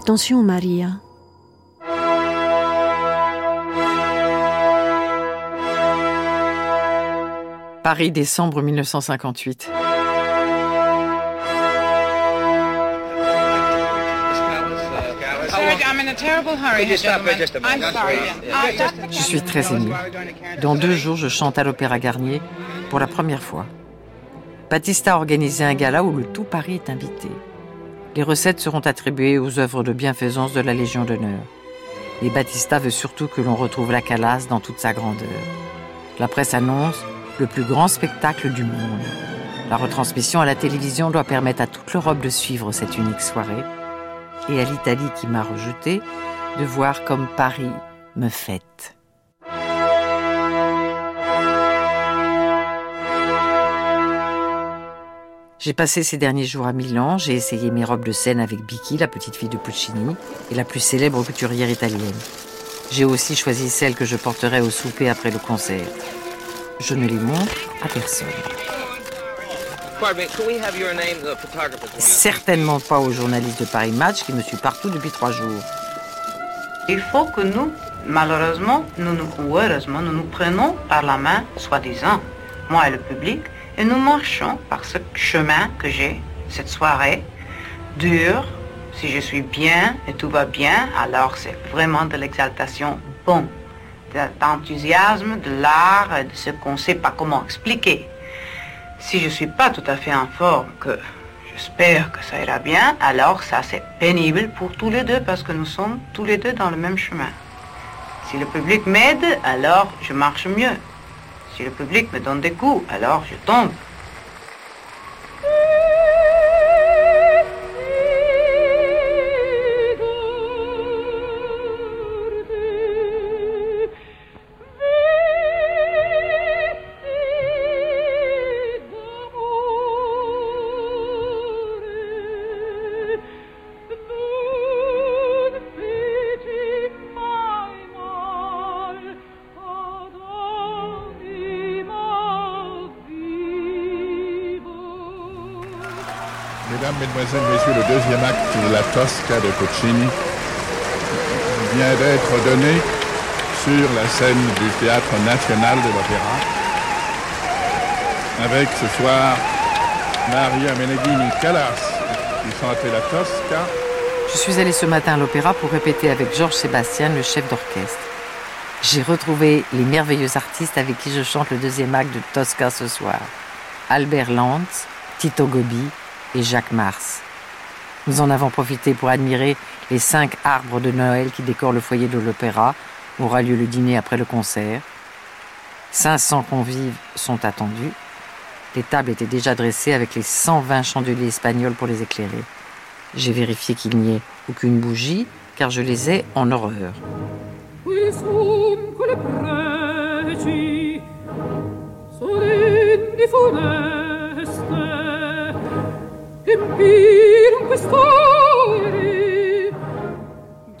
Attention Maria. Paris, décembre 1958. Je suis très ému. Dans deux jours, je chante à l'Opéra Garnier pour la première fois. Batista a organisé un gala où le tout Paris est invité. Les recettes seront attribuées aux œuvres de bienfaisance de la Légion d'honneur. Et Batista veut surtout que l'on retrouve la Calas dans toute sa grandeur. La presse annonce le plus grand spectacle du monde. La retransmission à la télévision doit permettre à toute l'Europe de suivre cette unique soirée et à l'Italie qui m'a rejeté de voir comme Paris me fête. J'ai passé ces derniers jours à Milan, j'ai essayé mes robes de scène avec Bicky, la petite fille de Puccini, et la plus célèbre couturière italienne. J'ai aussi choisi celle que je porterai au souper après le concert. Je ne les montre à personne. Certainement pas aux journalistes de Paris Match qui me suivent partout depuis trois jours. Il faut que nous, malheureusement, nous, nous, ou heureusement, nous nous prenons par la main, soi-disant, moi et le public, et nous marchons par ce chemin que j'ai, cette soirée, dure. Si je suis bien et tout va bien, alors c'est vraiment de l'exaltation bon, d'enthousiasme, de l'art, de ce qu'on ne sait pas comment expliquer. Si je ne suis pas tout à fait en forme, que j'espère que ça ira bien, alors ça c'est pénible pour tous les deux parce que nous sommes tous les deux dans le même chemin. Si le public m'aide, alors je marche mieux. Si le public me donne des coups, alors je tombe. Mesdemoiselles, Messieurs, le deuxième acte de la Tosca de Puccini vient d'être donné sur la scène du Théâtre National de l'Opéra avec ce soir Maria Meneghini Callas qui chantait la Tosca. Je suis allée ce matin à l'opéra pour répéter avec Georges Sébastien, le chef d'orchestre. J'ai retrouvé les merveilleux artistes avec qui je chante le deuxième acte de Tosca ce soir. Albert Lantz, Tito Gobi, et Jacques Mars. Nous en avons profité pour admirer les cinq arbres de Noël qui décorent le foyer de l'opéra, aura lieu le dîner après le concert. 500 convives sont attendus. Les tables étaient déjà dressées avec les 120 chandeliers espagnols pour les éclairer. J'ai vérifié qu'il n'y ait aucune bougie, car je les ai en horreur.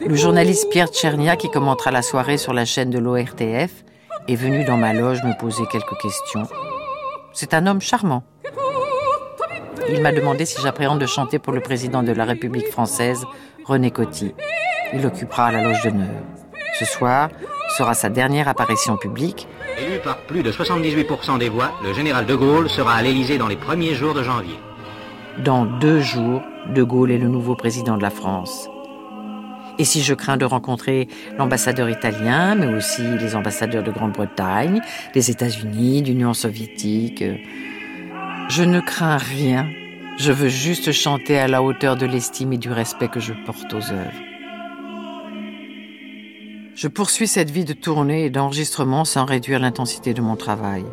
Le journaliste Pierre Tchernia, qui commentera la soirée sur la chaîne de l'ORTF, est venu dans ma loge me poser quelques questions. C'est un homme charmant. Il m'a demandé si j'appréhende de chanter pour le président de la République française, René Coty. Il occupera la loge d'honneur. Ce soir sera sa dernière apparition publique. Élu par plus de 78% des voix, le général de Gaulle sera à l'Élysée dans les premiers jours de janvier. Dans deux jours, De Gaulle est le nouveau président de la France. Et si je crains de rencontrer l'ambassadeur italien, mais aussi les ambassadeurs de Grande-Bretagne, des États-Unis, d'Union soviétique, je ne crains rien. Je veux juste chanter à la hauteur de l'estime et du respect que je porte aux œuvres. Je poursuis cette vie de tournée et d'enregistrement sans réduire l'intensité de mon travail.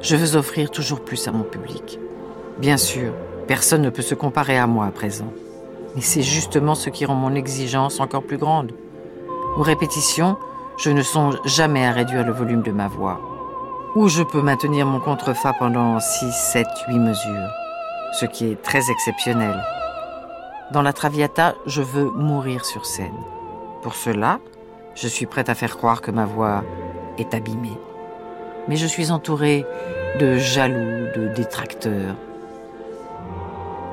Je veux offrir toujours plus à mon public. Bien sûr, personne ne peut se comparer à moi à présent. Mais c'est justement ce qui rend mon exigence encore plus grande. Aux répétitions, je ne songe jamais à réduire le volume de ma voix. Ou je peux maintenir mon contrefa pendant 6, 7, 8 mesures, ce qui est très exceptionnel. Dans la Traviata, je veux mourir sur scène. Pour cela, je suis prête à faire croire que ma voix est abîmée. Mais je suis entourée de jaloux, de détracteurs.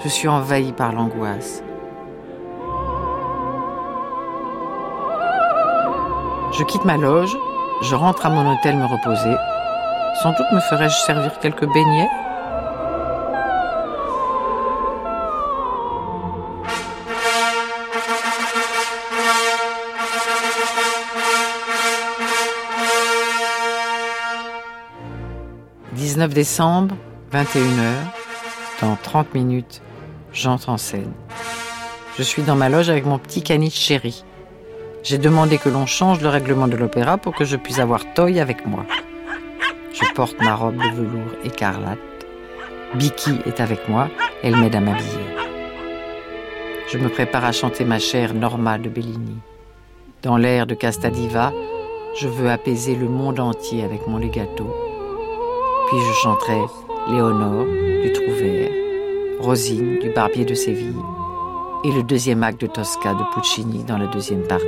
Je suis envahie par l'angoisse. Je quitte ma loge, je rentre à mon hôtel me reposer. Sans doute me ferais-je servir quelques beignets? 19 décembre, 21h. Dans 30 minutes, j'entre en scène. Je suis dans ma loge avec mon petit caniche chéri. J'ai demandé que l'on change le règlement de l'opéra pour que je puisse avoir Toy avec moi. Je porte ma robe de velours écarlate. Biki est avec moi, elle m'aide à m'habiller. Je me prépare à chanter ma chère Norma de Bellini. Dans l'air de Castadiva, je veux apaiser le monde entier avec mon legato puis je chanterai Léonore du Trouvert, Rosine du Barbier de Séville et le deuxième acte de Tosca de Puccini dans la deuxième partie.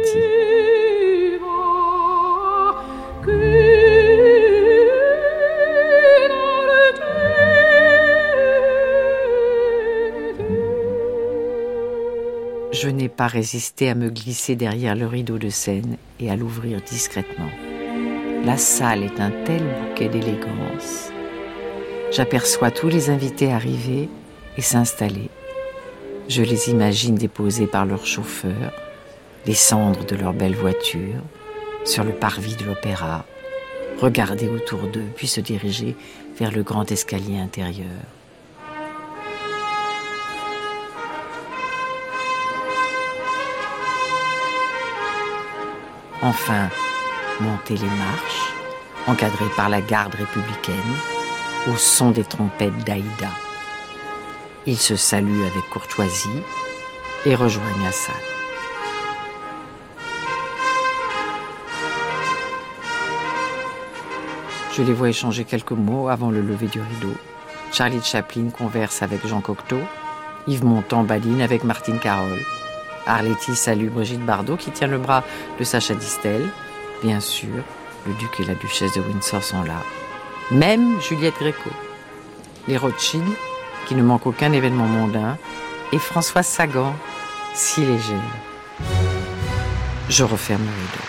Je n'ai pas résisté à me glisser derrière le rideau de scène et à l'ouvrir discrètement. La salle est un tel bouquet d'élégance. J'aperçois tous les invités arriver et s'installer. Je les imagine déposés par leur chauffeur, les cendres de leur belle voiture, sur le parvis de l'opéra, regarder autour d'eux, puis se diriger vers le grand escalier intérieur. Enfin, monter les marches, encadrées par la garde républicaine, au son des trompettes d'Aïda. Ils se saluent avec courtoisie et rejoignent la salle. Je les vois échanger quelques mots avant le lever du rideau. Charlie Chaplin converse avec Jean Cocteau. Yves Montand badine avec Martine Carole. Arletty salue Brigitte Bardot qui tient le bras de Sacha Distel. Bien sûr, le duc et la duchesse de Windsor sont là. Même Juliette Gréco. Les Rothschild, qui ne manquent aucun événement mondain, et Françoise Sagan, si légère. Je referme le rideau.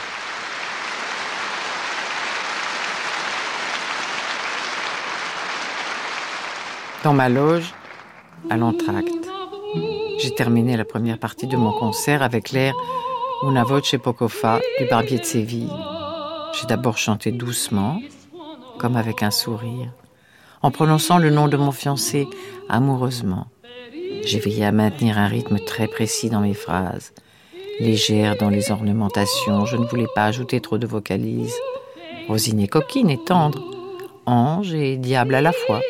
Dans ma loge, à l'entracte, j'ai terminé la première partie de mon concert avec l'air Una voce poco fa du Barbier de Séville. J'ai d'abord chanté doucement, comme avec un sourire, en prononçant le nom de mon fiancé amoureusement. J'ai veillé à maintenir un rythme très précis dans mes phrases, légère dans les ornementations, je ne voulais pas ajouter trop de vocalises. Rosine est coquine et tendre, ange et diable à la fois.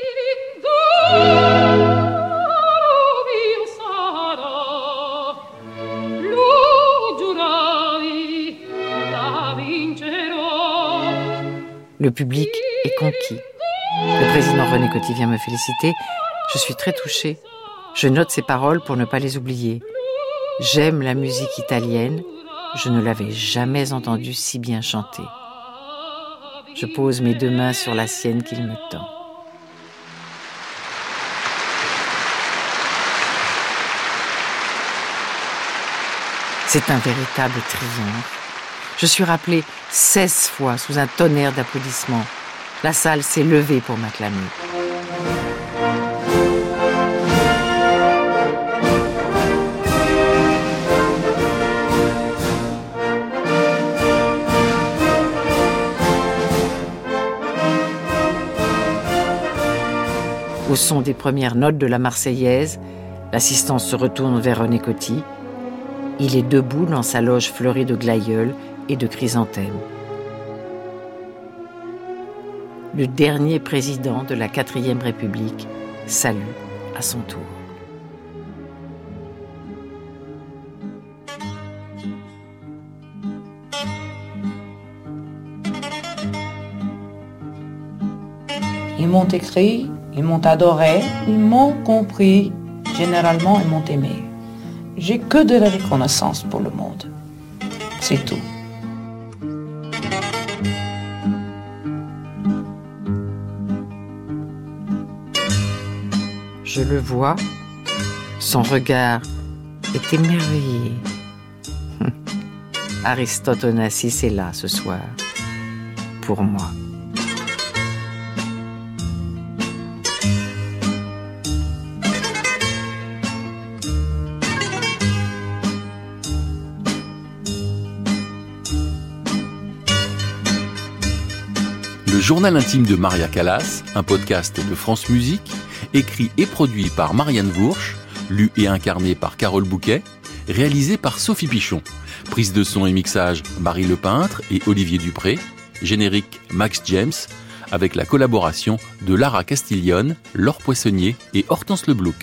Le public conquis. Le président René Coty vient me féliciter. Je suis très touchée. Je note ses paroles pour ne pas les oublier. J'aime la musique italienne. Je ne l'avais jamais entendue si bien chanter. Je pose mes deux mains sur la sienne qu'il me tend. C'est un véritable triomphe. Je suis rappelé 16 fois sous un tonnerre d'applaudissements. La salle s'est levée pour m'acclamer. Au son des premières notes de la Marseillaise, l'assistance se retourne vers René Coty. Il est debout dans sa loge fleurie de glaïeuls et de chrysanthèmes. Le dernier président de la quatrième République salue à son tour. Ils m'ont écrit, ils m'ont adoré, ils m'ont compris. Généralement, ils m'ont aimé. J'ai que de la reconnaissance pour le monde. C'est tout. Je le vois, son regard est émerveillé. Aristote Onassis est là ce soir, pour moi. Le journal intime de Maria Callas, un podcast de France Musique, écrit et produit par Marianne Vourche, lu et incarné par Carole Bouquet, réalisé par Sophie Pichon. Prise de son et mixage Marie Lepeintre et Olivier Dupré. Générique Max James, avec la collaboration de Lara Castiglione, Laure Poissonnier et Hortense Leblouc.